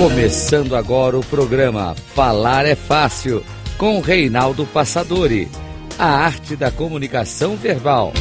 Começando agora o programa Falar é Fácil, com Reinaldo Passadori. A arte da comunicação verbal.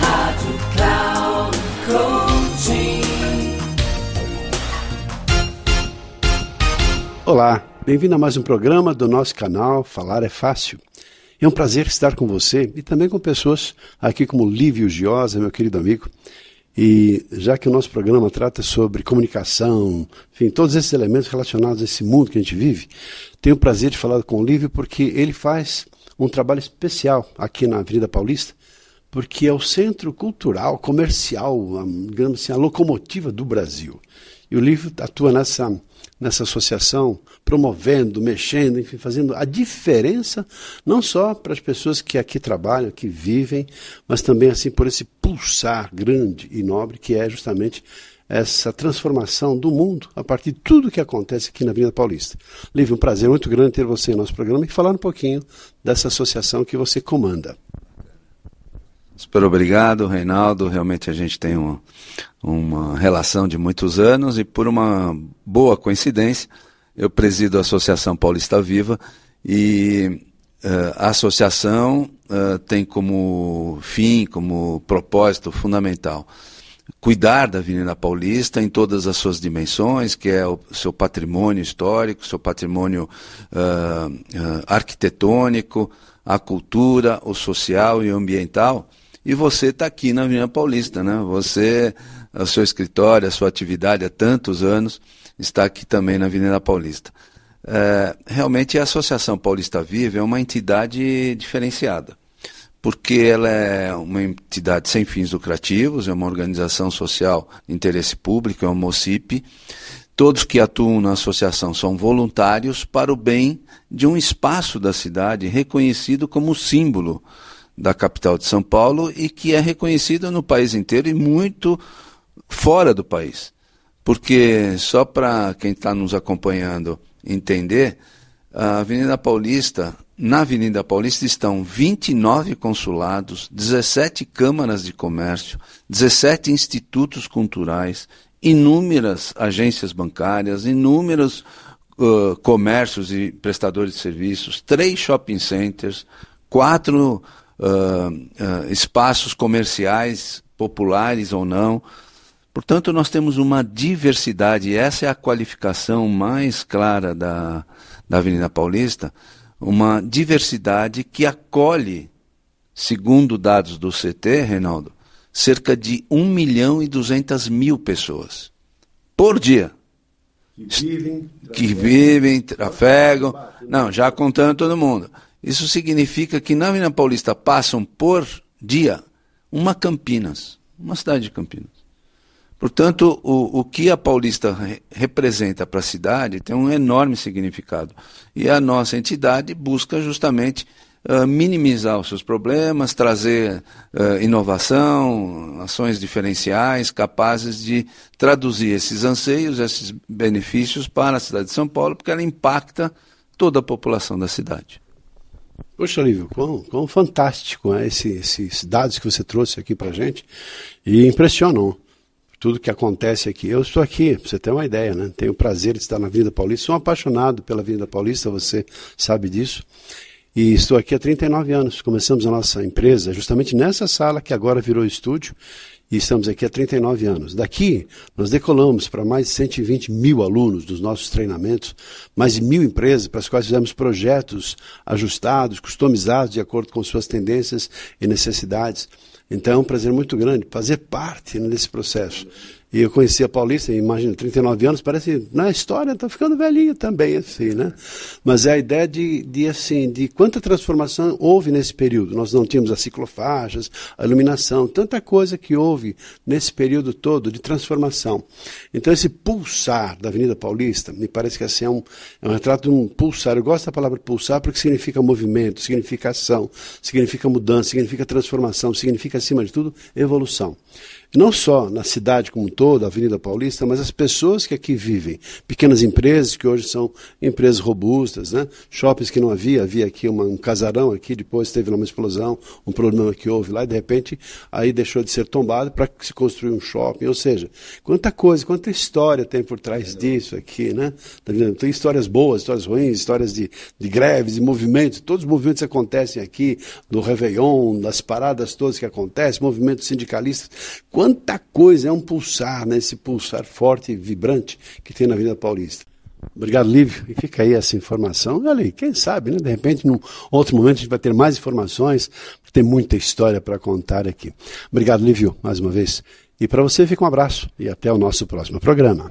Rádio Cloud Coaching. Olá, bem-vindo a mais um programa do nosso canal Falar é Fácil. É um prazer estar com você e também com pessoas aqui como Lívio Giosa, meu querido amigo. E já que o nosso programa trata sobre comunicação, enfim, todos esses elementos relacionados a esse mundo que a gente vive, tenho o prazer de falar com o Lívio porque ele faz um trabalho especial aqui na Avenida Paulista, porque é o centro cultural, comercial, digamos assim, a locomotiva do Brasil. E o Lívio atua nessa nessa associação, promovendo, mexendo, enfim, fazendo a diferença, não só para as pessoas que aqui trabalham, que vivem, mas também assim por esse pulsar grande e nobre que é justamente essa transformação do mundo a partir de tudo que acontece aqui na Avenida Paulista. Lívia, um prazer muito grande ter você em nosso programa e falar um pouquinho dessa associação que você comanda. Super obrigado, Reinaldo. Realmente a gente tem uma, uma relação de muitos anos e por uma boa coincidência, eu presido a Associação Paulista Viva e uh, a associação uh, tem como fim, como propósito fundamental cuidar da Avenida Paulista em todas as suas dimensões, que é o seu patrimônio histórico, seu patrimônio uh, arquitetônico, a cultura, o social e o ambiental. E você está aqui na Avenida Paulista, né? Você o seu escritório, a sua atividade há tantos anos, está aqui também na Avenida Paulista. É, realmente a Associação Paulista Viva é uma entidade diferenciada, porque ela é uma entidade sem fins lucrativos, é uma organização social de interesse público, é uma MOCIP. Todos que atuam na associação são voluntários para o bem de um espaço da cidade reconhecido como símbolo da capital de São Paulo e que é reconhecido no país inteiro e muito fora do país. Porque, só para quem está nos acompanhando entender, a Avenida Paulista, na Avenida Paulista estão 29 consulados, 17 câmaras de comércio, 17 institutos culturais, inúmeras agências bancárias, inúmeros uh, comércios e prestadores de serviços, três shopping centers, quatro uh, uh, espaços comerciais, populares ou não, Portanto, nós temos uma diversidade, e essa é a qualificação mais clara da, da Avenida Paulista, uma diversidade que acolhe, segundo dados do CT, Reinaldo, cerca de 1 milhão e 200 mil pessoas por dia. Que vivem, que vivem, trafegam. Não, já contando todo mundo. Isso significa que na Avenida Paulista passam por dia uma Campinas, uma cidade de Campinas. Portanto, o, o que a Paulista re representa para a cidade tem um enorme significado. E a nossa entidade busca justamente uh, minimizar os seus problemas, trazer uh, inovação, ações diferenciais capazes de traduzir esses anseios, esses benefícios para a cidade de São Paulo, porque ela impacta toda a população da cidade. Poxa, Lívio, quão, quão fantástico né, esse, esses dados que você trouxe aqui para gente e impressionou tudo que acontece aqui. Eu estou aqui, para você ter uma ideia, né? Tenho o prazer de estar na Avenida Paulista. Sou um apaixonado pela Avenida Paulista, você sabe disso. E estou aqui há 39 anos. Começamos a nossa empresa justamente nessa sala que agora virou estúdio. E estamos aqui há 39 anos. Daqui, nós decolamos para mais de 120 mil alunos dos nossos treinamentos, mais de mil empresas para as quais fizemos projetos ajustados, customizados de acordo com suas tendências e necessidades. Então é um prazer muito grande fazer parte desse processo. E eu conheci a Paulista, imagina, 39 anos, parece, na história, está ficando velhinho também, assim, né? Mas é a ideia de, de, assim, de quanta transformação houve nesse período. Nós não tínhamos as ciclofaixas, a iluminação, tanta coisa que houve nesse período todo de transformação. Então esse pulsar da Avenida Paulista, me parece que assim, é, um, é um retrato de um pulsar. Eu gosto da palavra pulsar porque significa movimento, significa ação, significa mudança, significa transformação, significa, acima de tudo, evolução. Não só na cidade como um todo, toda a Avenida Paulista, mas as pessoas que aqui vivem, pequenas empresas que hoje são empresas robustas, né? shoppings que não havia, havia aqui uma, um casarão aqui, depois teve uma explosão, um problema que houve lá, e de repente aí deixou de ser tombado para se construir um shopping, ou seja, quanta coisa, quanta história tem por trás disso aqui, né? Tá tem histórias boas, histórias ruins, histórias de, de greves, de movimentos, todos os movimentos acontecem aqui, do Réveillon, das paradas todas que acontecem, movimentos sindicalistas, quanta coisa, é um pulsar, né? esse pulsar forte e vibrante que tem na Avenida Paulista. Obrigado, Lívio. E fica aí essa informação. Olha aí, quem sabe, né? De repente, num outro momento, a gente vai ter mais informações, tem muita história para contar aqui. Obrigado, Lívio, mais uma vez. E para você, fica um abraço e até o nosso próximo programa.